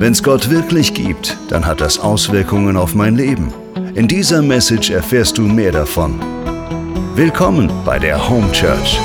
Wenn es Gott wirklich gibt, dann hat das Auswirkungen auf mein Leben. In dieser Message erfährst du mehr davon. Willkommen bei der Home Church.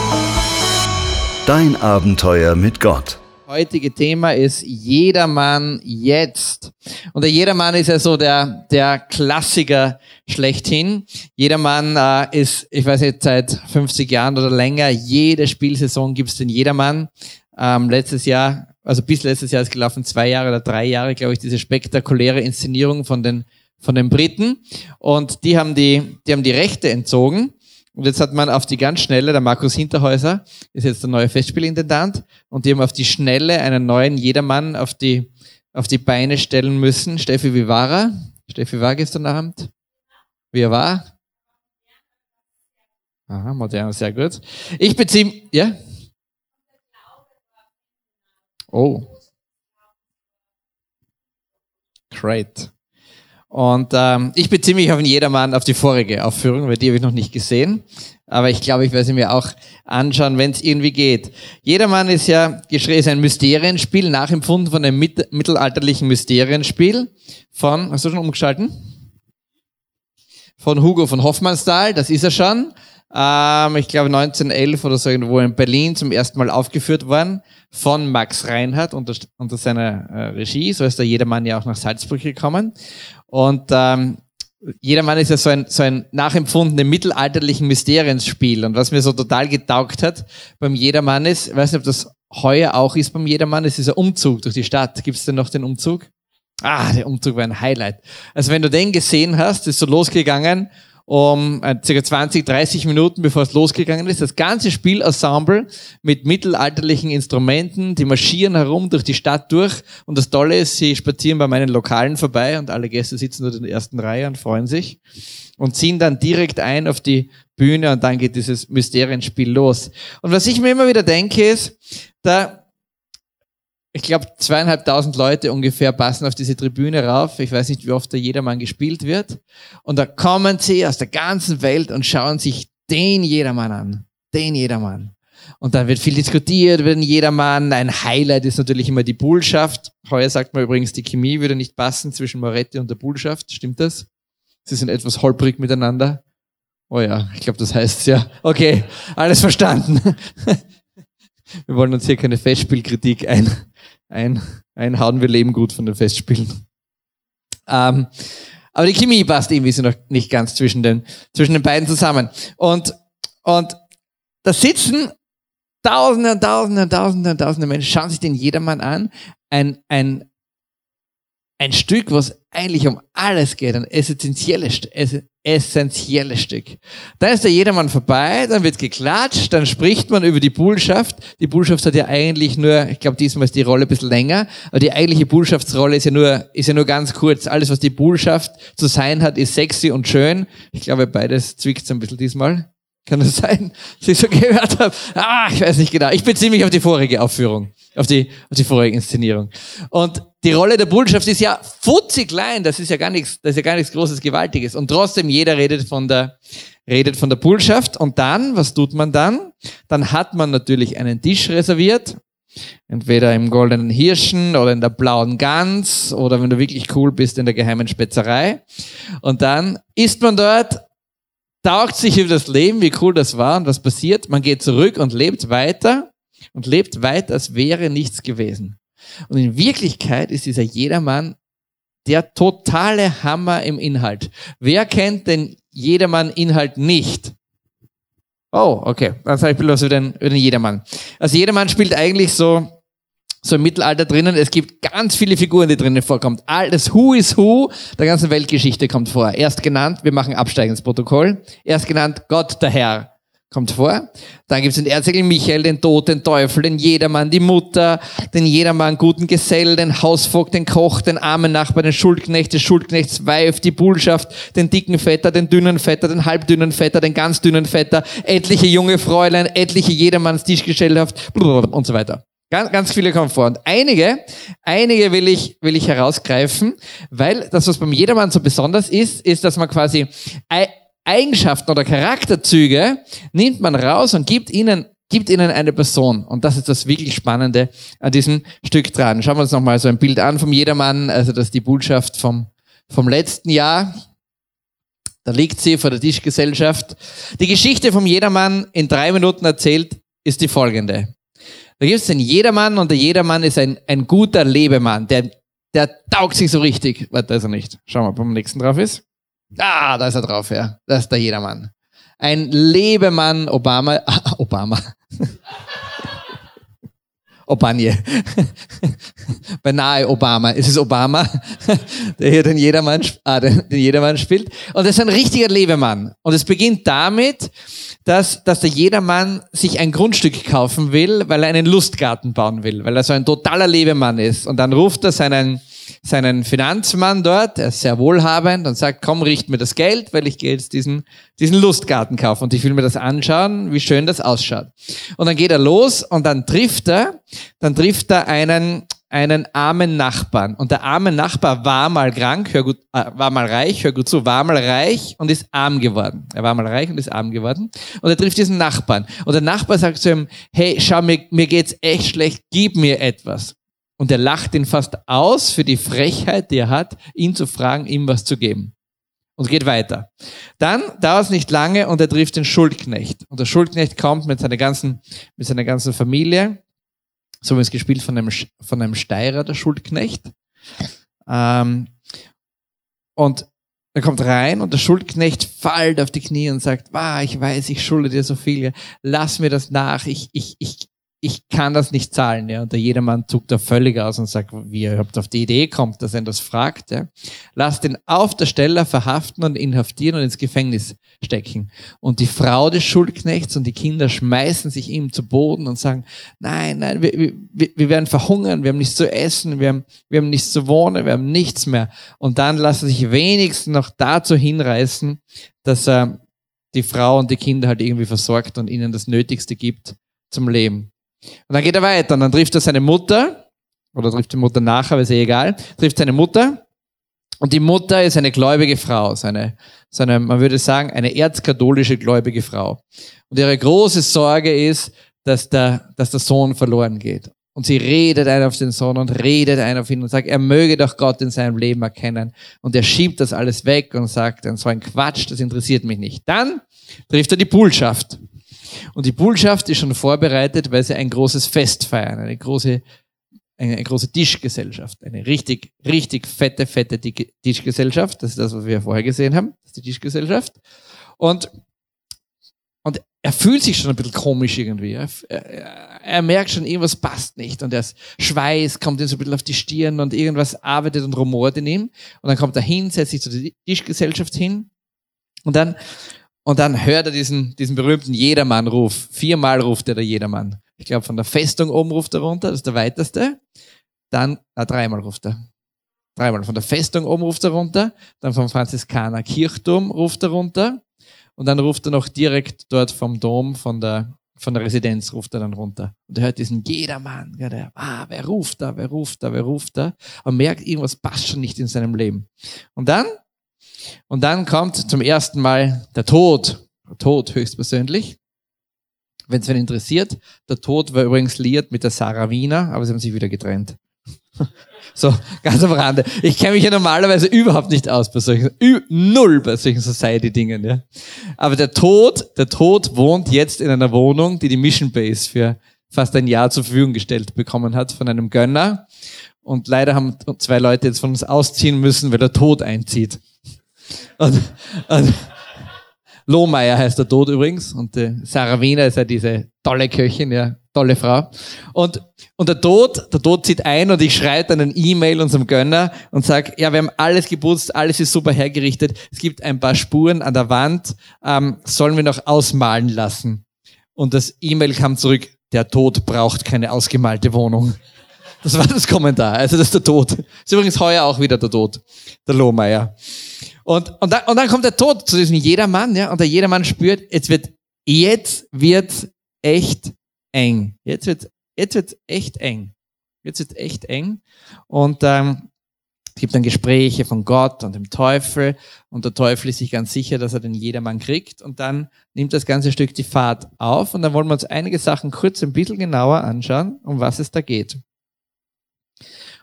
Dein Abenteuer mit Gott. Heutige Thema ist Jedermann jetzt. Und der Jedermann ist ja so der, der Klassiker schlechthin. Jedermann äh, ist, ich weiß nicht, seit 50 Jahren oder länger, jede Spielsaison gibt es den Jedermann. Ähm, letztes Jahr also bis letztes Jahr ist gelaufen, zwei Jahre oder drei Jahre, glaube ich, diese spektakuläre Inszenierung von den, von den Briten. Und die haben die, die haben die Rechte entzogen. Und jetzt hat man auf die ganz schnelle, der Markus Hinterhäuser ist jetzt der neue Festspielintendant, und die haben auf die schnelle einen neuen Jedermann auf die, auf die Beine stellen müssen. Steffi, er? Steffi war gestern Abend? Wie er war? Aha, modern, sehr gut. Ich beziehe, ja? Oh. Great. Und ähm, ich beziehe mich auf den Jedermann auf die vorige Aufführung, weil die habe ich noch nicht gesehen. Aber ich glaube, ich werde sie mir auch anschauen, wenn es irgendwie geht. Jedermann ist ja ist ein Mysterienspiel, nachempfunden von einem mit, mittelalterlichen Mysterienspiel von, hast du schon umgeschalten? Von Hugo von Hoffmannsthal, das ist er schon. Ähm, ich glaube 1911 oder so irgendwo in Berlin zum ersten Mal aufgeführt worden von Max Reinhardt unter, unter seiner äh, Regie. So ist der Jedermann ja auch nach Salzburg gekommen. Und ähm, Jedermann ist ja so ein, so ein nachempfundenes mittelalterlichen Mysterienspiel. Und was mir so total getaugt hat beim Jedermann ist, ich weiß nicht, ob das heuer auch ist beim Jedermann, ist ein Umzug durch die Stadt. Gibt es denn noch den Umzug? Ah, der Umzug war ein Highlight. Also wenn du den gesehen hast, ist so losgegangen um äh, circa 20, 30 Minuten, bevor es losgegangen ist. Das ganze Spielensemble mit mittelalterlichen Instrumenten, die marschieren herum durch die Stadt durch. Und das Tolle ist, sie spazieren bei meinen Lokalen vorbei und alle Gäste sitzen dort in der ersten Reihe und freuen sich und ziehen dann direkt ein auf die Bühne und dann geht dieses Mysterienspiel los. Und was ich mir immer wieder denke ist, da ich glaube, zweieinhalbtausend Leute ungefähr passen auf diese Tribüne rauf. Ich weiß nicht, wie oft da Jedermann gespielt wird. Und da kommen sie aus der ganzen Welt und schauen sich den Jedermann an. Den Jedermann. Und dann wird viel diskutiert über den Jedermann. Ein Highlight ist natürlich immer die Bullschaft. Heuer sagt man übrigens, die Chemie würde nicht passen zwischen Moretti und der Bullschaft. Stimmt das? Sie sind etwas holprig miteinander. Oh ja, ich glaube, das heißt ja. Okay, alles verstanden. Wir wollen uns hier keine Festspielkritik ein, ein, einhauen. Wir leben gut von den Festspielen. Ähm, aber die Chemie passt irgendwie so noch nicht ganz zwischen den, zwischen den beiden zusammen. Und, und da sitzen Tausende und Tausende und Tausende und Tausende Menschen, schauen sich den jedermann an. Ein, ein, ein Stück, was eigentlich um alles geht, ein essentielles, essentielles Stück. Dann ist da jedermann vorbei, dann wird geklatscht, dann spricht man über die Bullschaft. Die Bullschaft hat ja eigentlich nur, ich glaube, diesmal ist die Rolle ein bisschen länger, aber die eigentliche Bullschaftsrolle ist ja nur, ist ja nur ganz kurz. Alles, was die Bullschaft zu sein hat, ist sexy und schön. Ich glaube, beides zwickt ein bisschen diesmal. Kann das sein, dass ich so gehört habe? Ah, ich weiß nicht genau. Ich beziehe mich auf die vorige Aufführung, auf die, auf die vorige Inszenierung. Und die Rolle der Bullschaft ist ja futzig klein. Das ist ja gar nichts, das ist ja gar nichts Großes, Gewaltiges. Und trotzdem, jeder redet von der, redet von der Bullschaft. Und dann, was tut man dann? Dann hat man natürlich einen Tisch reserviert. Entweder im goldenen Hirschen oder in der blauen Gans oder wenn du wirklich cool bist in der geheimen Spätzerei. Und dann isst man dort taugt sich über das Leben, wie cool das war und was passiert. Man geht zurück und lebt weiter und lebt weiter, als wäre nichts gewesen. Und in Wirklichkeit ist dieser Jedermann der totale Hammer im Inhalt. Wer kennt den Jedermann-Inhalt nicht? Oh, okay. Dann sage ich was über den, über den Jedermann. Also Jedermann spielt eigentlich so so im Mittelalter drinnen. Es gibt ganz viele Figuren, die drinnen vorkommen. Alles Who is Who der ganzen Weltgeschichte kommt vor. Erst genannt, wir machen absteigendes Protokoll. Erst genannt Gott der Herr kommt vor. Dann gibt es den Erzengel Michael, den Tod, den Teufel, den Jedermann, die Mutter, den Jedermann, guten Gesell, den Hausvogt, den Koch, den armen Nachbar, den Schuldknecht, den Schuldknechts Weif, die Bullschaft, den dicken Vetter, den dünnen Vetter, den halbdünnen Vetter, den ganz dünnen Vetter, etliche junge Fräulein, etliche Jedermanns Tischgesellschaft und so weiter. Ganz, ganz viele kommen vor. Und einige, einige will ich, will ich herausgreifen, weil das, was beim Jedermann so besonders ist, ist, dass man quasi Eigenschaften oder Charakterzüge nimmt man raus und gibt ihnen gibt ihnen eine Person. Und das ist das wirklich Spannende an diesem Stück dran. Schauen wir uns nochmal so ein Bild an vom Jedermann. Also das ist die Botschaft vom, vom letzten Jahr. Da liegt sie vor der Tischgesellschaft. Die Geschichte vom Jedermann in drei Minuten erzählt ist die folgende. Da gibt es den Jedermann und der Jedermann ist ein, ein guter Lebemann, der, der taugt sich so richtig. Warte, ist er nicht. Schauen wir, ob er am nächsten drauf ist. Ah, da ist er drauf, ja. Das ist der Jedermann. Ein Lebemann Obama, Obama. Obanje. Beinahe Obama. Es ist Obama, der hier den Jedermann, ah, den, den Jedermann spielt. Und er ist ein richtiger Lebemann. Und es beginnt damit, dass, dass der Jedermann sich ein Grundstück kaufen will, weil er einen Lustgarten bauen will, weil er so ein totaler Lebemann ist. Und dann ruft er seinen, seinen Finanzmann dort, er ist sehr wohlhabend, und sagt, komm, richt mir das Geld, weil ich gehe jetzt diesen, diesen Lustgarten kaufen und ich will mir das anschauen, wie schön das ausschaut. Und dann geht er los und dann trifft er, dann trifft er einen, einen armen Nachbarn. Und der arme Nachbar war mal krank, hör gut, äh, war mal reich, hör gut zu, war mal reich und ist arm geworden. Er war mal reich und ist arm geworden. Und er trifft diesen Nachbarn. Und der Nachbar sagt zu ihm, hey, schau, mir, mir geht's echt schlecht, gib mir etwas. Und er lacht ihn fast aus für die Frechheit, die er hat, ihn zu fragen, ihm was zu geben. Und geht weiter. Dann dauert es nicht lange und er trifft den Schuldknecht. Und der Schuldknecht kommt mit seiner ganzen, mit seiner ganzen Familie. So wie es gespielt von einem, von einem Steirer, der Schuldknecht. Ähm, und er kommt rein und der Schuldknecht fällt auf die Knie und sagt, ah, ich weiß, ich schulde dir so viel, lass mir das nach, ich, ich, ich, ich kann das nicht zahlen. Ja. Und der Jedermann zuckt da völlig aus und sagt, wie ihr überhaupt auf die Idee kommt, dass er das fragt. Ja. Lasst ihn auf der Stelle verhaften und inhaftieren und ins Gefängnis stecken. Und die Frau des Schuldknechts und die Kinder schmeißen sich ihm zu Boden und sagen, nein, nein, wir, wir, wir werden verhungern, wir haben nichts zu essen, wir haben, wir haben nichts zu wohnen, wir haben nichts mehr. Und dann lassen sich wenigstens noch dazu hinreißen, dass er die Frau und die Kinder halt irgendwie versorgt und ihnen das Nötigste gibt zum Leben. Und dann geht er weiter und dann trifft er seine Mutter, oder trifft die Mutter nachher, aber ist eh egal, trifft seine Mutter. Und die Mutter ist eine gläubige Frau, seine, seine, man würde sagen, eine erzkatholische gläubige Frau. Und ihre große Sorge ist, dass der, dass der Sohn verloren geht. Und sie redet ein auf den Sohn und redet ein auf ihn und sagt, er möge doch Gott in seinem Leben erkennen. Und er schiebt das alles weg und sagt, so ein Quatsch, das interessiert mich nicht. Dann trifft er die Bullschaft. Und die Bullschaft ist schon vorbereitet, weil sie ein großes Fest feiern, eine große, eine, eine große Tischgesellschaft, eine richtig, richtig fette, fette Tischgesellschaft. Das ist das, was wir vorher gesehen haben, das die Tischgesellschaft. Und, und er fühlt sich schon ein bisschen komisch irgendwie. Er, er, er merkt schon, irgendwas passt nicht. Und der Schweiß kommt ihm so ein bisschen auf die Stirn und irgendwas arbeitet und rumort in ihm. Und dann kommt er hin, setzt sich zu der Tischgesellschaft hin. Und dann und dann hört er diesen, diesen berühmten Jedermann-Ruf. Viermal ruft er der Jedermann. Ich glaube, von der Festung oben ruft er runter, das ist der weiteste. Dann, ah, dreimal ruft er. Dreimal. Von der Festung oben ruft er runter. Dann vom Franziskaner Kirchturm ruft er runter. Und dann ruft er noch direkt dort vom Dom, von der, von der Residenz ruft er dann runter. Und er hört diesen Jedermann. Ja, der, ah, wer ruft da, wer ruft da, wer ruft da? Und merkt, irgendwas passt schon nicht in seinem Leben. Und dann und dann kommt zum ersten Mal der Tod. Der Tod höchstpersönlich. Wenn es wen interessiert, der Tod war übrigens liiert mit der Sarah Wiener, aber sie haben sich wieder getrennt. so, ganz am Rande. Ich kenne mich ja normalerweise überhaupt nicht aus bei solchen, null bei solchen Society-Dingen, ja. Aber der Tod, der Tod wohnt jetzt in einer Wohnung, die die Mission Base für fast ein Jahr zur Verfügung gestellt bekommen hat von einem Gönner. Und leider haben zwei Leute jetzt von uns ausziehen müssen, weil der Tod einzieht. Und, und Lohmeier heißt der Tod übrigens. Und die Sarah Wiener ist ja diese tolle Köchin, ja, tolle Frau. Und, und der Tod, der Tod zieht ein und ich schreibe dann ein E-Mail unserem Gönner und sage, ja, wir haben alles geputzt, alles ist super hergerichtet. Es gibt ein paar Spuren an der Wand, ähm, sollen wir noch ausmalen lassen. Und das E-Mail kam zurück, der Tod braucht keine ausgemalte Wohnung. Das war das Kommentar. Also das ist der Tod. Ist übrigens heuer auch wieder der Tod. Der Lohmeier. Und, und, dann, und dann kommt der Tod zu diesem Jedermann, ja, und der Jedermann spürt, jetzt wird, jetzt wird echt eng. Jetzt wird, jetzt wird echt eng. Jetzt wird echt eng. Und, ähm, Es gibt dann Gespräche von Gott und dem Teufel und der Teufel ist sich ganz sicher, dass er den jedermann kriegt und dann nimmt das ganze Stück die Fahrt auf und dann wollen wir uns einige Sachen kurz ein bisschen genauer anschauen, um was es da geht.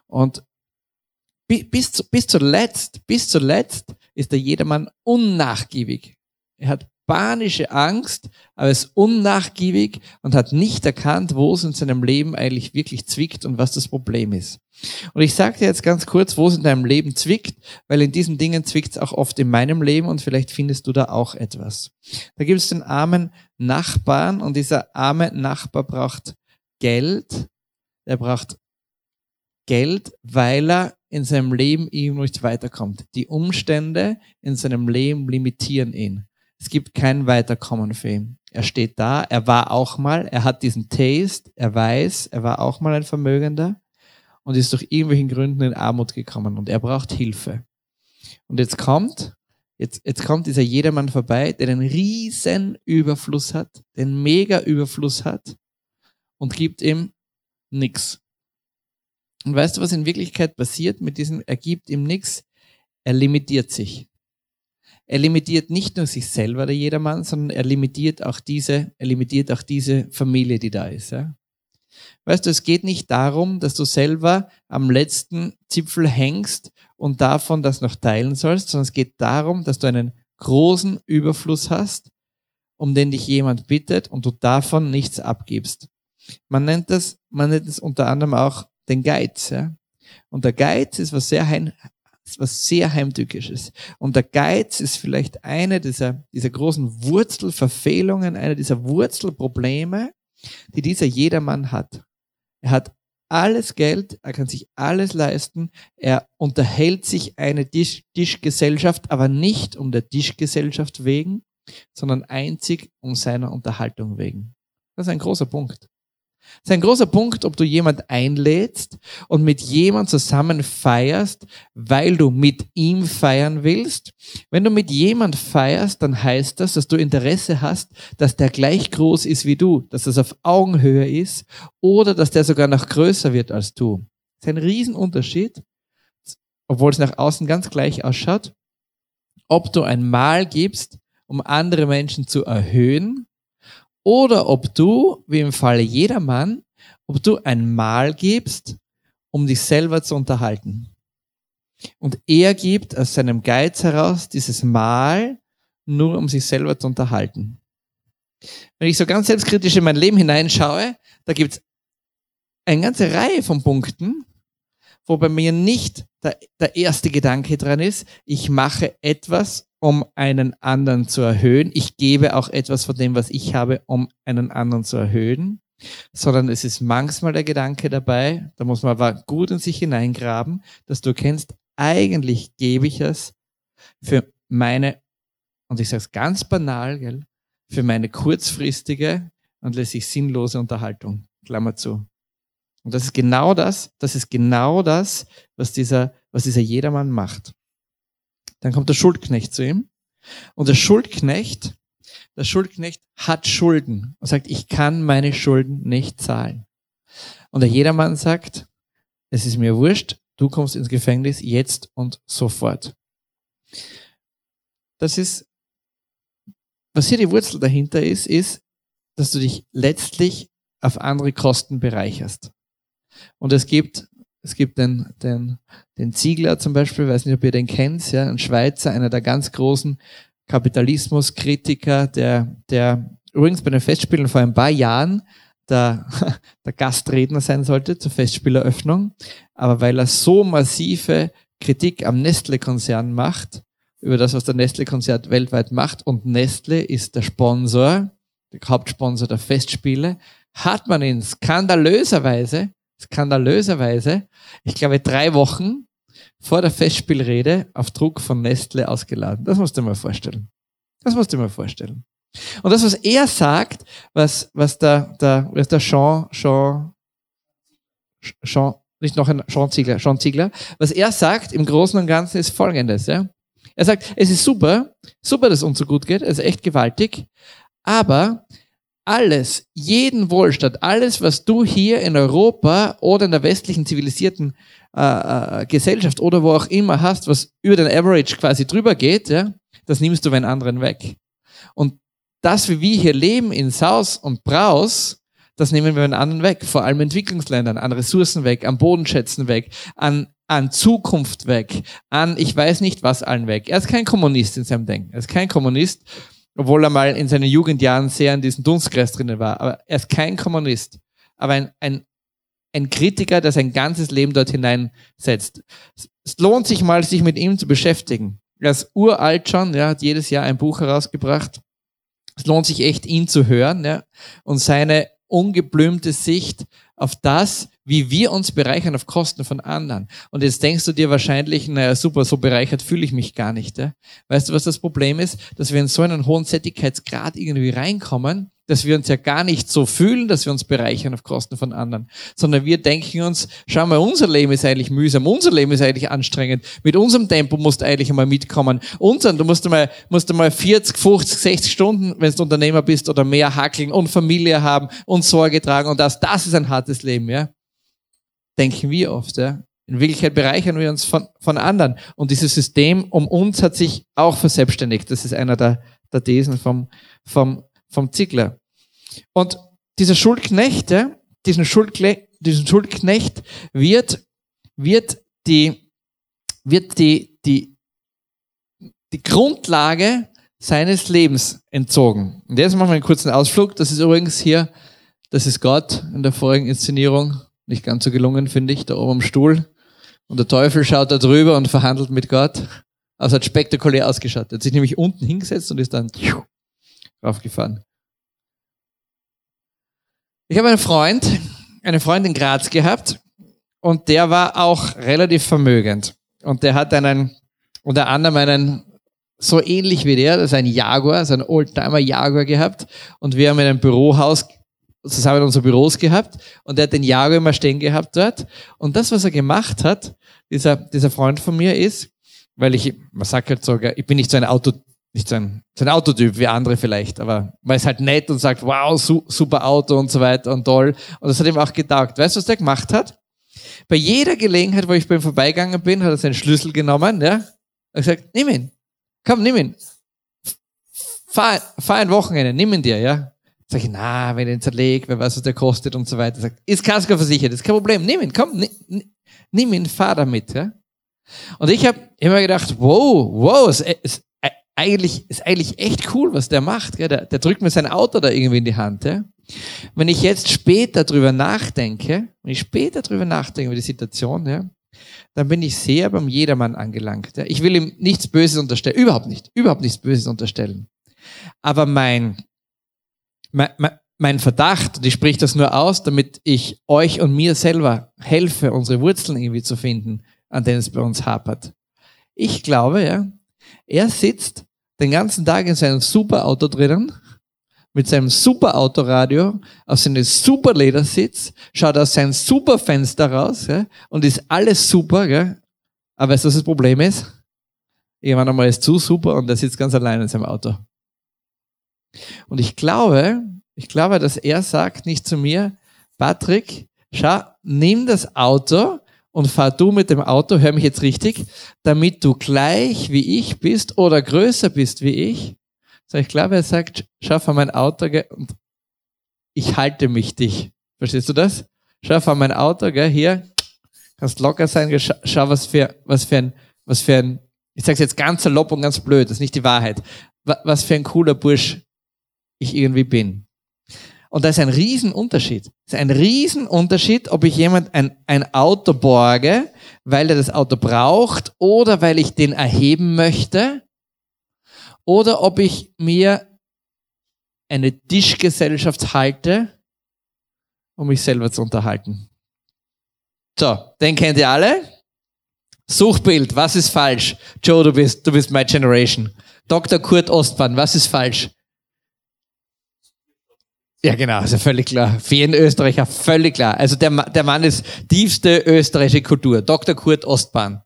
Und bis, bis zuletzt, bis zuletzt ist der jedermann unnachgiebig. Er hat panische Angst, aber ist unnachgiebig und hat nicht erkannt, wo es in seinem Leben eigentlich wirklich zwickt und was das Problem ist. Und ich sage dir jetzt ganz kurz, wo es in deinem Leben zwickt, weil in diesen Dingen zwickt es auch oft in meinem Leben und vielleicht findest du da auch etwas. Da gibt es den armen Nachbarn und dieser arme Nachbar braucht Geld. Er braucht Geld, weil er in seinem Leben ihm nicht weiterkommt. Die Umstände in seinem Leben limitieren ihn. Es gibt kein Weiterkommen für ihn. Er steht da, er war auch mal, er hat diesen Taste, er weiß, er war auch mal ein Vermögender und ist durch irgendwelchen Gründen in Armut gekommen und er braucht Hilfe. Und jetzt kommt, jetzt, jetzt kommt dieser Jedermann vorbei, der einen riesen Überfluss hat, den mega Überfluss hat und gibt ihm nichts. Und weißt du, was in Wirklichkeit passiert mit diesem, er gibt ihm nichts, er limitiert sich. Er limitiert nicht nur sich selber, der Jedermann, sondern er limitiert auch diese, er limitiert auch diese Familie, die da ist. Ja? Weißt du, es geht nicht darum, dass du selber am letzten Zipfel hängst und davon das noch teilen sollst, sondern es geht darum, dass du einen großen Überfluss hast, um den dich jemand bittet und du davon nichts abgibst. Man nennt das, man nennt es unter anderem auch den Geiz. Ja? Und der Geiz ist was sehr, heim, was sehr heimtückisches. Und der Geiz ist vielleicht eine dieser, dieser großen Wurzelverfehlungen, eine dieser Wurzelprobleme, die dieser jedermann hat. Er hat alles Geld, er kann sich alles leisten, er unterhält sich eine Tisch Tischgesellschaft, aber nicht um der Tischgesellschaft wegen, sondern einzig um seiner Unterhaltung wegen. Das ist ein großer Punkt. Das ist ein großer Punkt, ob du jemand einlädst und mit jemand zusammen feierst, weil du mit ihm feiern willst. Wenn du mit jemand feierst, dann heißt das, dass du Interesse hast, dass der gleich groß ist wie du, dass das auf Augenhöhe ist oder dass der sogar noch größer wird als du. Das ist ein Riesenunterschied, obwohl es nach außen ganz gleich ausschaut, ob du ein Mal gibst, um andere Menschen zu erhöhen oder ob du, wie im Falle jedermann, ob du ein Mahl gibst, um dich selber zu unterhalten. Und er gibt aus seinem Geiz heraus dieses Mahl nur, um sich selber zu unterhalten. Wenn ich so ganz selbstkritisch in mein Leben hineinschaue, da gibt es eine ganze Reihe von Punkten, wo bei mir nicht der, der erste Gedanke dran ist, ich mache etwas, um einen anderen zu erhöhen. Ich gebe auch etwas von dem, was ich habe, um einen anderen zu erhöhen. Sondern es ist manchmal der Gedanke dabei, da muss man aber gut in sich hineingraben, dass du kennst, eigentlich gebe ich es für meine, und ich sage es ganz banal, gell, für meine kurzfristige und letztlich sinnlose Unterhaltung. Klammer zu. Und das ist genau das, das ist genau das, was dieser, was dieser Jedermann macht. Dann kommt der Schuldknecht zu ihm. Und der Schuldknecht, der Schuldknecht hat Schulden und sagt, ich kann meine Schulden nicht zahlen. Und der Jedermann sagt, es ist mir wurscht, du kommst ins Gefängnis jetzt und sofort. Das ist, was hier die Wurzel dahinter ist, ist, dass du dich letztlich auf andere Kosten bereicherst. Und es gibt es gibt den, den, den Ziegler zum Beispiel, weiß nicht, ob ihr den kennt, ja, ein Schweizer, einer der ganz großen Kapitalismuskritiker, der, der übrigens bei den Festspielen vor ein paar Jahren der, der Gastredner sein sollte zur Festspieleröffnung, aber weil er so massive Kritik am Nestle-Konzern macht, über das, was der Nestle-Konzern weltweit macht, und Nestle ist der Sponsor, der Hauptsponsor der Festspiele, hat man ihn skandalöserweise skandalöserweise, ich glaube, drei Wochen vor der Festspielrede auf Druck von Nestle ausgeladen. Das musst du dir mal vorstellen. Das musst du dir mal vorstellen. Und das, was er sagt, was, was der, der, was der Jean, Jean, Jean, nicht noch ein Jean Ziegler, Jean Ziegler, was er sagt im Großen und Ganzen ist folgendes, ja. Er sagt, es ist super, super, dass uns so gut geht, es ist echt gewaltig, aber alles, jeden Wohlstand, alles, was du hier in Europa oder in der westlichen zivilisierten äh, äh, Gesellschaft oder wo auch immer hast, was über den Average quasi drüber geht, ja, das nimmst du bei anderen weg. Und das, wie wir hier leben in Saus und Braus, das nehmen wir den anderen weg. Vor allem Entwicklungsländern, an Ressourcen weg, an Bodenschätzen weg, an, an Zukunft weg, an ich weiß nicht was allen weg. Er ist kein Kommunist in seinem Denken. Er ist kein Kommunist, obwohl er mal in seinen Jugendjahren sehr in diesem Dunstkreis drinnen war. Aber er ist kein Kommunist, aber ein, ein, ein Kritiker, der sein ganzes Leben dort hineinsetzt. Es lohnt sich mal, sich mit ihm zu beschäftigen. Er ist uralt schon, ja, hat jedes Jahr ein Buch herausgebracht. Es lohnt sich echt, ihn zu hören ja, und seine ungeblümte Sicht auf das, wie wir uns bereichern auf Kosten von anderen. Und jetzt denkst du dir wahrscheinlich, naja, super, so bereichert fühle ich mich gar nicht. Ja? Weißt du, was das Problem ist? Dass wir in so einen hohen Sättigkeitsgrad irgendwie reinkommen, dass wir uns ja gar nicht so fühlen, dass wir uns bereichern auf Kosten von anderen, sondern wir denken uns, schau mal, unser Leben ist eigentlich mühsam, unser Leben ist eigentlich anstrengend, mit unserem Tempo musst du eigentlich einmal mitkommen. Unseren, du musst einmal, musst einmal 40, 50, 60 Stunden, wenn du Unternehmer bist oder mehr hackeln und Familie haben und Sorge tragen und das, das ist ein hartes Leben, ja. Denken wir oft, ja. In Wirklichkeit bereichern wir uns von, von anderen. Und dieses System um uns hat sich auch verselbstständigt. Das ist einer der, der Thesen vom, vom, vom Ziegler. Und dieser Schuldknecht, ja, diesen, Schuldkle diesen Schuldknecht wird, wird die, wird die, die, die Grundlage seines Lebens entzogen. Und jetzt machen wir einen kurzen Ausflug. Das ist übrigens hier, das ist Gott in der vorigen Inszenierung. Nicht ganz so gelungen, finde ich, da oben am Stuhl. Und der Teufel schaut da drüber und verhandelt mit Gott. Also hat spektakulär ausgeschaut. Er hat sich nämlich unten hingesetzt und ist dann raufgefahren. Ich habe einen Freund, eine Freundin in Graz gehabt und der war auch relativ vermögend. Und der hat einen, unter anderem einen, so ähnlich wie der, das ist ein Jaguar, so ein Oldtimer Jaguar gehabt. Und wir haben in einem Bürohaus zusammen unsere Büros gehabt und er hat den Jaguar immer stehen gehabt dort. Und das, was er gemacht hat, dieser, dieser Freund von mir ist, weil ich, man sagt halt sogar, ich bin nicht so ein Auto, nicht so ein, so ein Autotyp wie andere vielleicht, aber man ist halt nett und sagt, wow, su super Auto und so weiter und toll. Und das hat ihm auch getaugt. Weißt du, was der gemacht hat? Bei jeder Gelegenheit, wo ich bei ihm vorbeigegangen bin, hat er seinen Schlüssel genommen, ja, und gesagt, nimm ihn. Komm, nimm ihn. Fahr, fahr ein Wochenende, nimm ihn dir, ja. Sag ich, na, wenn ich ihn zerlegt, wer weiß, was der kostet und so weiter. Sagt, ist Kasko versichert, ist kein Problem, nimm ihn, komm, nimm, ihn, fahr damit, ja. Und ich habe immer gedacht, wow, wow, es, es, eigentlich, ist eigentlich echt cool, was der macht. Gell? Der, der drückt mir sein Auto da irgendwie in die Hand. Ja? Wenn ich jetzt später drüber nachdenke, wenn ich später drüber nachdenke über die Situation, ja, dann bin ich sehr beim Jedermann angelangt. Ja? Ich will ihm nichts Böses unterstellen, überhaupt nicht, überhaupt nichts Böses unterstellen. Aber mein, mein, mein Verdacht, und ich spreche das nur aus, damit ich euch und mir selber helfe, unsere Wurzeln irgendwie zu finden, an denen es bei uns hapert. Ich glaube, ja, er sitzt den ganzen Tag in seinem Superauto drinnen, mit seinem Superautoradio, auf seinem Superledersitz, schaut aus seinem Superfenster raus ja, und ist alles super. Gell? Aber weißt du, was das Problem ist? Irgendwann einmal ist zu super und er sitzt ganz allein in seinem Auto. Und ich glaube, ich glaube, dass er sagt nicht zu mir, Patrick, schau, nimm das Auto und fahr du mit dem Auto, hör mich jetzt richtig, damit du gleich wie ich bist oder größer bist wie ich. So, ich glaube, er sagt, schau fahr mein Auto und ich halte mich dich. Verstehst du das? Schau fahr mein Auto, gell, hier, kannst locker sein, schau, was für, was für ein, was für ein, ich sag's jetzt ganz salopp und ganz blöd, das ist nicht die Wahrheit, was für ein cooler Bursch ich irgendwie bin. Und da ist ein Riesenunterschied. Es ist ein Riesenunterschied, ob ich jemand ein, ein Auto borge, weil er das Auto braucht oder weil ich den erheben möchte oder ob ich mir eine Tischgesellschaft halte, um mich selber zu unterhalten. So, den kennt ihr alle? Suchbild, was ist falsch? Joe, du bist, du bist my generation. Dr. Kurt Ostbahn, was ist falsch? Ja, genau, ja völlig klar. Für jeden Österreicher völlig klar. Also der, der Mann ist tiefste österreichische Kultur, Dr. Kurt Ostbahn.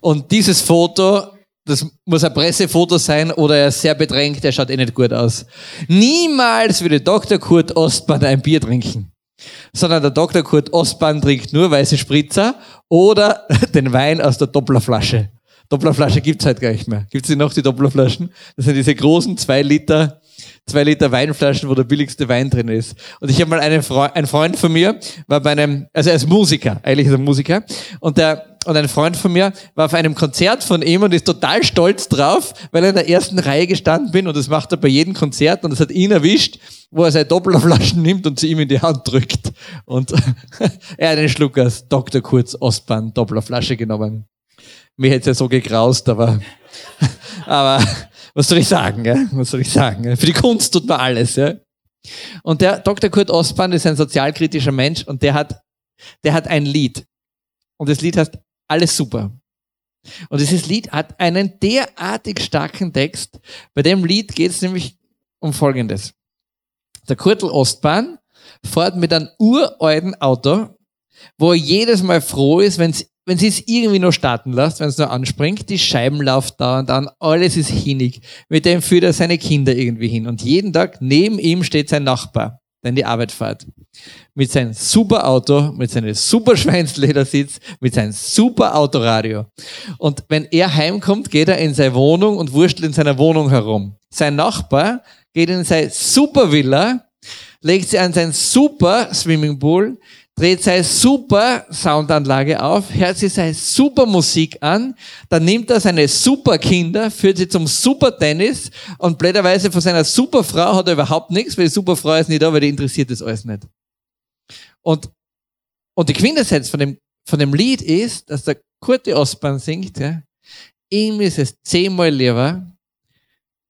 Und dieses Foto das muss ein Pressefoto sein oder er ist sehr bedrängt, der schaut eh nicht gut aus. Niemals würde Dr. Kurt Ostbahn ein Bier trinken. Sondern der Dr. Kurt Ostbahn trinkt nur weiße Spritzer oder den Wein aus der Dopplerflasche. Dopplerflasche gibt's halt gar nicht mehr. Gibt's die noch, die Dopplerflaschen? Das sind diese großen zwei Liter, zwei Liter Weinflaschen, wo der billigste Wein drin ist. Und ich habe mal einen Freund, ein Freund von mir, war bei einem, also er ist Musiker, eigentlich ist er Musiker, und der und ein Freund von mir war auf einem Konzert von ihm und ist total stolz drauf, weil er in der ersten Reihe gestanden bin und das macht er bei jedem Konzert und es hat ihn erwischt, wo er seine Dopplerflaschen nimmt und sie ihm in die Hand drückt. Und er hat einen Schluck aus Dr. Kurz Ostbahn Dopplerflasche genommen. Mir hätte es ja so gegraust, aber, aber was soll ich sagen? Ja? Was soll ich sagen? Für die Kunst tut man alles. Ja? Und der Dr. Kurt Ostbahn ist ein sozialkritischer Mensch und der hat, der hat ein Lied. Und das Lied heißt Alles super. Und dieses Lied hat einen derartig starken Text. Bei dem Lied geht es nämlich um Folgendes. Der Kurtel Ostbahn fährt mit einem uralten Auto, wo er jedes Mal froh ist, wenn es wenn sie es irgendwie nur starten lässt, wenn es nur anspringt, die Scheiben laufen dauernd an, alles ist hinig. Mit dem führt er seine Kinder irgendwie hin. Und jeden Tag neben ihm steht sein Nachbar, der in die Arbeit fährt. Mit seinem super Auto, mit seinem super Schweinsledersitz, mit seinem super Autoradio. Und wenn er heimkommt, geht er in seine Wohnung und wurschtelt in seiner Wohnung herum. Sein Nachbar geht in seine super Villa, legt sie an sein super Swimmingpool, dreht seine super Soundanlage auf, hört sich seine super Musik an, dann nimmt er seine super Kinder, führt sie zum super Tennis und blöderweise von seiner super Frau hat er überhaupt nichts, weil die super Frau ist nicht da, weil die interessiert das alles nicht. Und, und die Quintessenz von dem, von dem Lied ist, dass der Kurti Osman singt, ja, ihm ist es zehnmal lieber,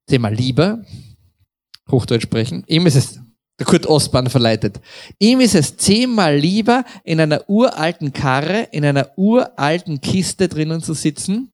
zehnmal lieber, Hochdeutsch sprechen, ihm ist es der Kurt Ostbahn verleitet. Ihm ist es zehnmal lieber, in einer uralten Karre, in einer uralten Kiste drinnen zu sitzen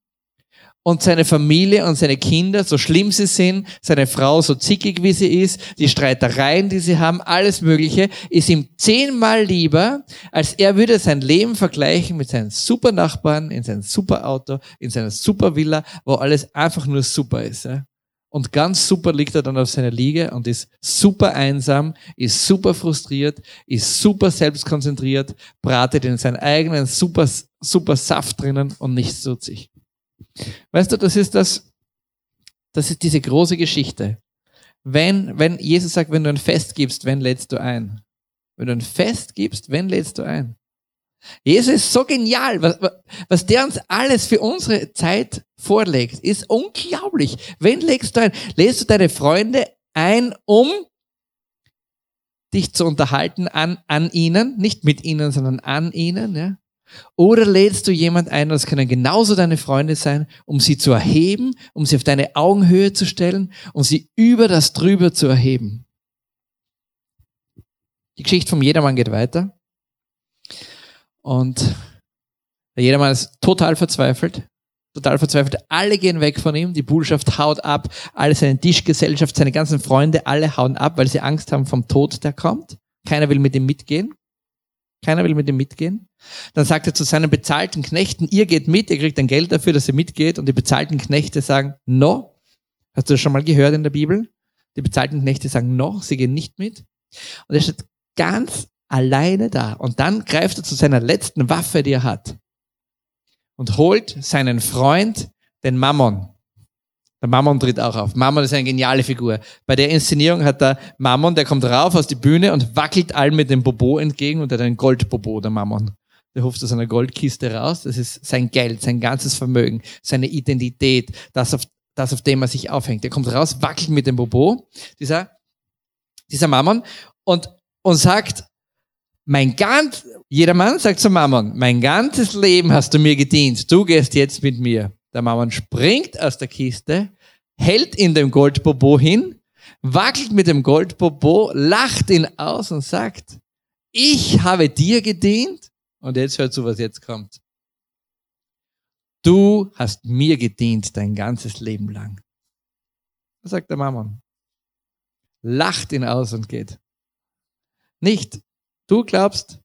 und seine Familie und seine Kinder, so schlimm sie sind, seine Frau so zickig wie sie ist, die Streitereien, die sie haben, alles Mögliche, ist ihm zehnmal lieber, als er würde sein Leben vergleichen mit seinen super Nachbarn, in seinem super Auto, in seiner super Villa, wo alles einfach nur super ist. Ja? Und ganz super liegt er dann auf seiner Liege und ist super einsam, ist super frustriert, ist super selbstkonzentriert, bratet in seinen eigenen super, super Saft drinnen und nichts tut sich. Weißt du, das ist das, das ist diese große Geschichte. Wenn, wenn Jesus sagt, wenn du ein Fest gibst, wenn lädst du ein? Wenn du ein Fest gibst, wenn lädst du ein? Jesus ist so genial. Was, was der uns alles für unsere Zeit vorlegt, ist unglaublich. Wen legst du ein? Lädst du deine Freunde ein, um dich zu unterhalten an, an ihnen, nicht mit ihnen, sondern an ihnen, ja? Oder lädst du jemand ein, das können genauso deine Freunde sein, um sie zu erheben, um sie auf deine Augenhöhe zu stellen, um sie über das drüber zu erheben? Die Geschichte vom Jedermann geht weiter. Und der Jedermann ist total verzweifelt. Total verzweifelt. Alle gehen weg von ihm. Die Bullschaft haut ab. Alle seine Tischgesellschaft, seine ganzen Freunde, alle hauen ab, weil sie Angst haben vom Tod, der kommt. Keiner will mit ihm mitgehen. Keiner will mit ihm mitgehen. Dann sagt er zu seinen bezahlten Knechten, ihr geht mit, ihr kriegt ein Geld dafür, dass ihr mitgeht. Und die bezahlten Knechte sagen, no. Hast du das schon mal gehört in der Bibel? Die bezahlten Knechte sagen, no, sie gehen nicht mit. Und er steht ganz alleine da. Und dann greift er zu seiner letzten Waffe, die er hat. Und holt seinen Freund, den Mammon. Der Mammon tritt auch auf. Mammon ist eine geniale Figur. Bei der Inszenierung hat der Mammon, der kommt rauf aus die Bühne und wackelt allen mit dem Bobo entgegen und hat einen Goldbobo, der Mammon. Der ruft aus einer Goldkiste raus. Das ist sein Geld, sein ganzes Vermögen, seine Identität, das auf, das auf dem er sich aufhängt. Der kommt raus, wackelt mit dem Bobo, dieser, dieser Mammon und, und sagt, mein ganz, jeder Mann sagt zu Mammon, mein ganzes Leben hast du mir gedient, du gehst jetzt mit mir. Der Mammon springt aus der Kiste, hält in dem Goldbobo hin, wackelt mit dem Goldbobo, lacht ihn aus und sagt, ich habe dir gedient. Und jetzt hört zu, was jetzt kommt. Du hast mir gedient dein ganzes Leben lang. Was sagt der Mammon? Lacht ihn aus und geht. Nicht, Du glaubst,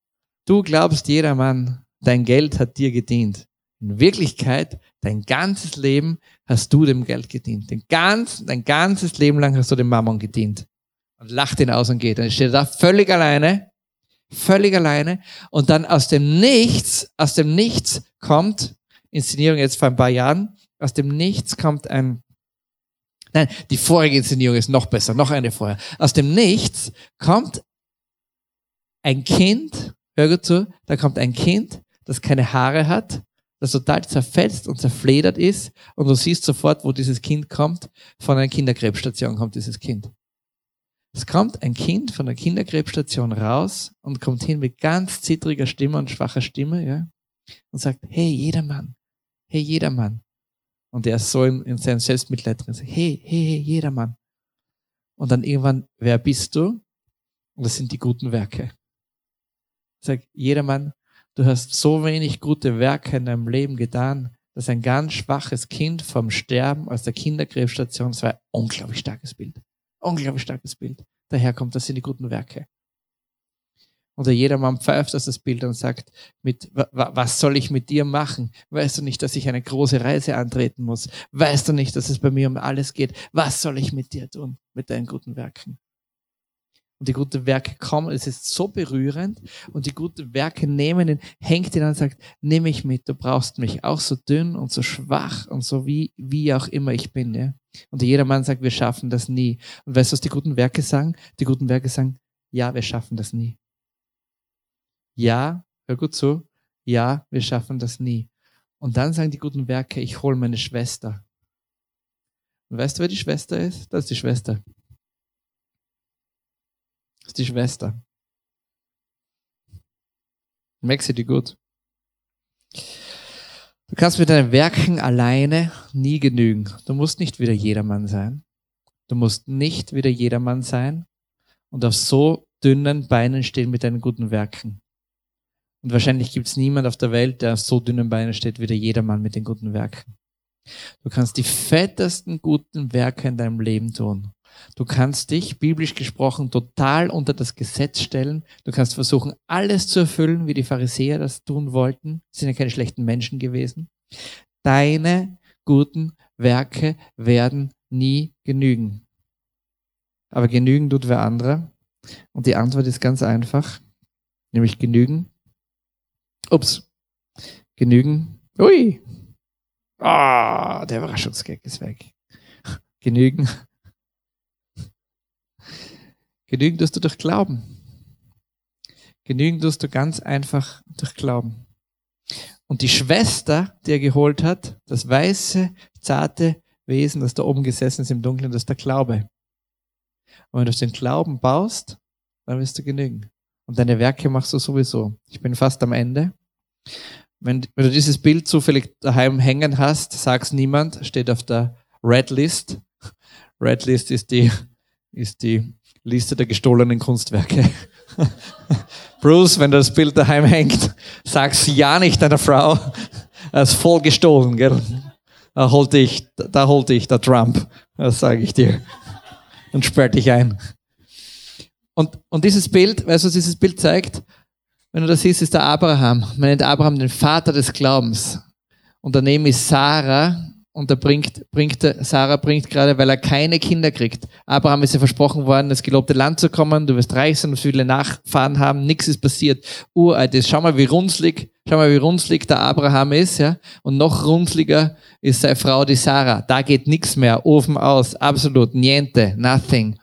du glaubst, jedermann, dein Geld hat dir gedient. In Wirklichkeit, dein ganzes Leben hast du dem Geld gedient. Den ganz, dein ganzes Leben lang hast du dem Mammon gedient. Und lacht ihn aus und geht. Dann steht er da völlig alleine, völlig alleine. Und dann aus dem Nichts, aus dem Nichts kommt, Inszenierung jetzt vor ein paar Jahren, aus dem Nichts kommt ein, nein, die vorige Inszenierung ist noch besser, noch eine vorher. Aus dem Nichts kommt ein Kind, hör gut zu, da kommt ein Kind, das keine Haare hat, das total zerfetzt und zerfledert ist und du siehst sofort, wo dieses Kind kommt. Von einer Kinderkrebsstation kommt dieses Kind. Es kommt ein Kind von der Kinderkrebsstation raus und kommt hin mit ganz zittriger Stimme und schwacher Stimme, ja, und sagt, hey, jedermann, hey, jedermann. Und er ist so in, in seinem Selbstmitleid drin, sagt, hey, hey, hey, jedermann. Und dann irgendwann, wer bist du? Und das sind die guten Werke. Sag, jedermann, du hast so wenig gute Werke in deinem Leben getan, dass ein ganz schwaches Kind vom Sterben aus der Kinderkrebsstation, das war ein unglaublich starkes Bild. Unglaublich starkes Bild. Daher kommt, das sind die guten Werke. Oder jedermann pfeift aus das Bild und sagt, mit, was soll ich mit dir machen? Weißt du nicht, dass ich eine große Reise antreten muss? Weißt du nicht, dass es bei mir um alles geht? Was soll ich mit dir tun, mit deinen guten Werken? Und die guten Werke kommen, es ist so berührend und die guten Werke nehmen ihn, hängt ihn an und sagt, nimm mich mit, du brauchst mich, auch so dünn und so schwach und so wie, wie auch immer ich bin. Ja? Und jedermann sagt, wir schaffen das nie. Und weißt du, was die guten Werke sagen? Die guten Werke sagen, ja, wir schaffen das nie. Ja, hör gut zu, ja, wir schaffen das nie. Und dann sagen die guten Werke, ich hole meine Schwester. Und weißt du, wer die Schwester ist? Das ist die Schwester. Das ist die Schwester. Merkst du die gut? Du kannst mit deinen Werken alleine nie genügen. Du musst nicht wieder jedermann sein. Du musst nicht wieder jedermann sein und auf so dünnen Beinen stehen mit deinen guten Werken. Und wahrscheinlich gibt es niemand auf der Welt, der auf so dünnen Beinen steht wie der jedermann mit den guten Werken. Du kannst die fettesten guten Werke in deinem Leben tun. Du kannst dich, biblisch gesprochen, total unter das Gesetz stellen. Du kannst versuchen, alles zu erfüllen, wie die Pharisäer das tun wollten. Das sind ja keine schlechten Menschen gewesen. Deine guten Werke werden nie genügen. Aber genügen tut wer andere. Und die Antwort ist ganz einfach, nämlich genügen. Ups. Genügen. Ui. Ah, oh, der Überraschungsgag ist weg. Genügen Genügen tust du durch Glauben. Genügen tust du ganz einfach durch Glauben. Und die Schwester, die er geholt hat, das weiße, zarte Wesen, das da oben gesessen ist im Dunkeln, das ist der Glaube. Und wenn du den Glauben baust, dann wirst du genügen. Und deine Werke machst du sowieso. Ich bin fast am Ende. Wenn, wenn du dieses Bild zufällig daheim hängen hast, sag's niemand, steht auf der Red List. Red List ist die, ist die Liste der gestohlenen Kunstwerke. Bruce, wenn das Bild daheim hängt, sag's ja nicht deiner Frau. Er ist voll gestohlen, gell? Da holt dich, da holt dich der Trump. Das sage ich dir. Und sperrt dich ein. Und, und dieses Bild, weißt du, was dieses Bild zeigt? Wenn du das siehst, ist der Abraham. Man nennt Abraham den Vater des Glaubens. Und daneben ist Sarah, und da bringt, bringt Sarah bringt gerade, weil er keine Kinder kriegt. Abraham ist ja versprochen worden, das gelobte Land zu kommen, du wirst reich sein und viele Nachfahren haben, nichts ist passiert. Uralt ist, schau mal, wie runzlig, schau mal, wie runzlig der Abraham ist, ja. Und noch runzliger ist seine Frau, die Sarah. Da geht nichts mehr, Ofen aus, absolut, niente, nothing.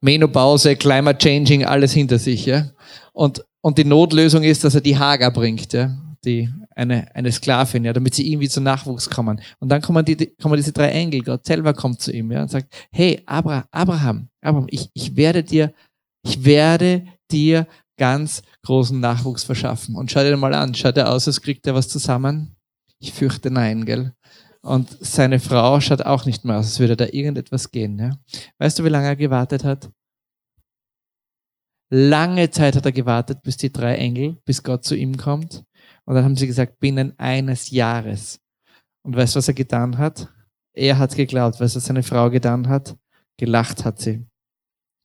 Menopause, Climate Changing, alles hinter sich, ja. Und, und die Notlösung ist, dass er die Hager bringt, ja die, eine, eine Sklavin, ja, damit sie irgendwie zu Nachwuchs kommen. Und dann kommen, die, kommen diese drei Engel, Gott selber kommt zu ihm, ja, und sagt, hey, Abra, Abraham, Abraham, ich, ich werde dir, ich werde dir ganz großen Nachwuchs verschaffen. Und schau dir mal an, schaut er aus, als kriegt er was zusammen? Ich fürchte nein, gell? Und seine Frau schaut auch nicht mehr aus, als würde da irgendetwas gehen, ja. Weißt du, wie lange er gewartet hat? Lange Zeit hat er gewartet, bis die drei Engel, bis Gott zu ihm kommt. Und dann haben sie gesagt, binnen eines Jahres. Und weißt du, was er getan hat? Er hat geglaubt. Weißt du, was seine Frau getan hat? Gelacht hat sie.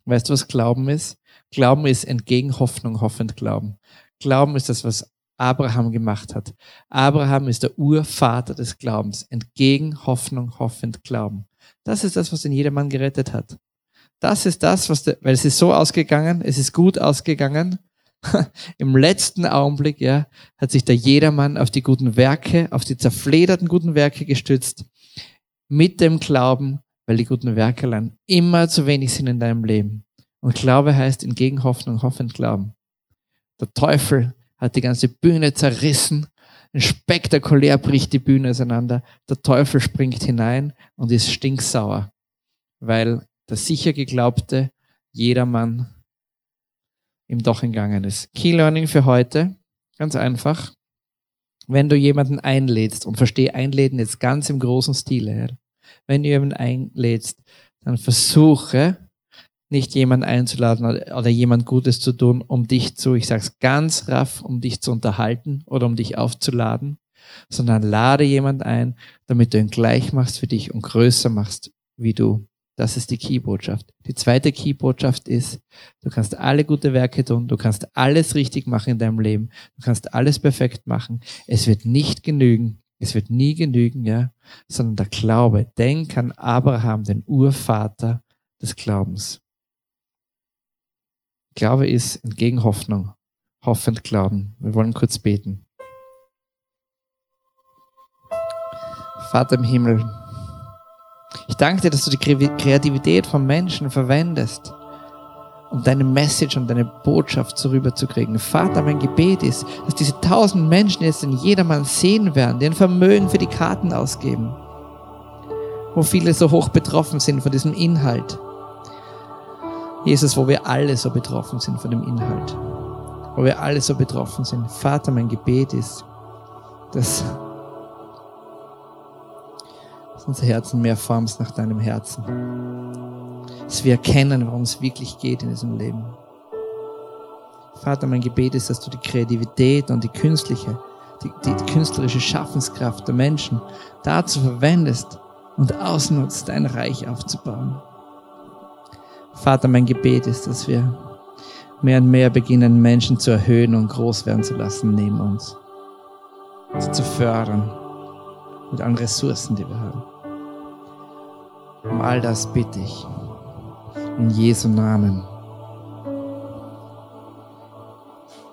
Weißt du, was Glauben ist? Glauben ist entgegen Hoffnung hoffend Glauben. Glauben ist das, was Abraham gemacht hat. Abraham ist der Urvater des Glaubens. Entgegen Hoffnung, hoffend Glauben. Das ist das, was den jedermann gerettet hat. Das ist das, was, der, weil es ist so ausgegangen, es ist gut ausgegangen. Im letzten Augenblick, ja, hat sich der jedermann auf die guten Werke, auf die zerflederten guten Werke gestützt. Mit dem Glauben, weil die guten Werke allein immer zu wenig sind in deinem Leben. Und Glaube heißt entgegen Hoffnung, hoffend Glauben. Der Teufel hat die ganze Bühne zerrissen. Spektakulär bricht die Bühne auseinander. Der Teufel springt hinein und ist stinksauer, weil der sicher geglaubte jedermann ihm doch entgangen ist. Key Learning für heute, ganz einfach. Wenn du jemanden einlädst, und verstehe einläden jetzt ganz im großen Stile, wenn du jemanden einlädst, dann versuche, nicht jemanden einzuladen oder, jemand Gutes zu tun, um dich zu, ich sag's ganz raff, um dich zu unterhalten oder um dich aufzuladen, sondern lade jemand ein, damit du ihn gleich machst für dich und größer machst wie du. Das ist die Key-Botschaft. Die zweite Key-Botschaft ist, du kannst alle gute Werke tun, du kannst alles richtig machen in deinem Leben, du kannst alles perfekt machen. Es wird nicht genügen, es wird nie genügen, ja, sondern der Glaube. Denk an Abraham, den Urvater des Glaubens. Glaube ist entgegen Hoffnung. Hoffend glauben. Wir wollen kurz beten. Vater im Himmel, ich danke dir, dass du die Kreativität von Menschen verwendest, um deine Message und deine Botschaft so rüberzukriegen. Vater, mein Gebet ist, dass diese tausend Menschen jetzt in jedermann sehen werden, die ein Vermögen für die Karten ausgeben, wo viele so hoch betroffen sind von diesem Inhalt Jesus, wo wir alle so betroffen sind von dem Inhalt, wo wir alle so betroffen sind. Vater, mein Gebet ist, dass, unser Herzen mehr formst nach deinem Herzen. Dass wir erkennen, worum es wirklich geht in diesem Leben. Vater, mein Gebet ist, dass du die Kreativität und die künstliche, die, die, die künstlerische Schaffenskraft der Menschen dazu verwendest und ausnutzt, dein Reich aufzubauen. Vater, mein Gebet ist, dass wir mehr und mehr beginnen, Menschen zu erhöhen und groß werden zu lassen neben uns. Sie zu fördern mit allen Ressourcen, die wir haben. Um all das bitte ich. In Jesu Namen.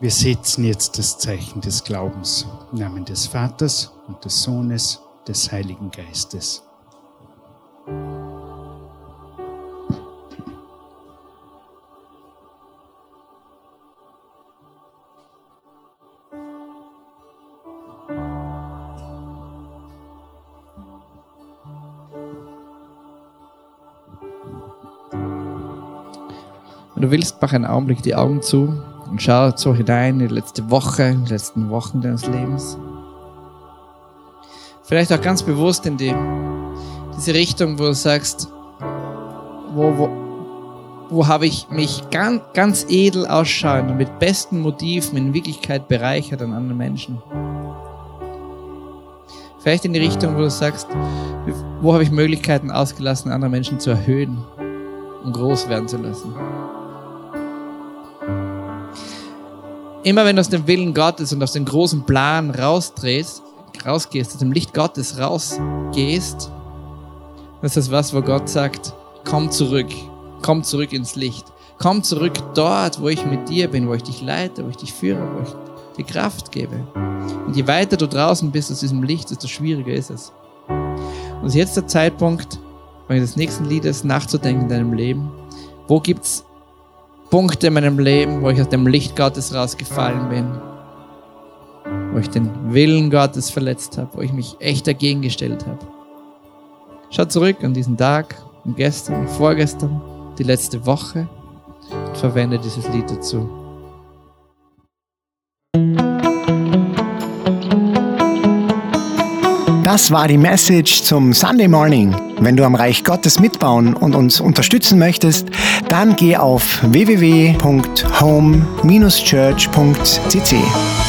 Wir setzen jetzt das Zeichen des Glaubens im Namen des Vaters und des Sohnes, des Heiligen Geistes. Du willst, mach einen Augenblick die Augen zu und schau so hinein in die letzte Woche, in die letzten Wochen deines Lebens. Vielleicht auch ganz bewusst in die, diese Richtung, wo du sagst, wo, wo, wo habe ich mich ganz, ganz edel ausschauen und mit besten Motiven in Wirklichkeit bereichert an anderen Menschen. Vielleicht in die Richtung, wo du sagst, wo habe ich Möglichkeiten ausgelassen, andere Menschen zu erhöhen und groß werden zu lassen. Immer wenn du aus dem Willen Gottes und aus dem großen Plan rausdrehst, rausgehst, aus dem Licht Gottes rausgehst, das ist was, wo Gott sagt, komm zurück, komm zurück ins Licht. Komm zurück dort, wo ich mit dir bin, wo ich dich leite, wo ich dich führe, wo ich dir Kraft gebe. Und je weiter du draußen bist aus diesem Licht, desto schwieriger ist es. Und jetzt der Zeitpunkt, bei des nächsten Liedes nachzudenken in deinem Leben. Wo gibt's Punkte in meinem Leben, wo ich aus dem Licht Gottes rausgefallen bin, wo ich den Willen Gottes verletzt habe, wo ich mich echt dagegen gestellt habe. Schau zurück an diesen Tag, und gestern, und vorgestern, die letzte Woche und verwende dieses Lied dazu. Das war die Message zum Sunday Morning. Wenn du am Reich Gottes mitbauen und uns unterstützen möchtest, dann geh auf www.home-church.cc.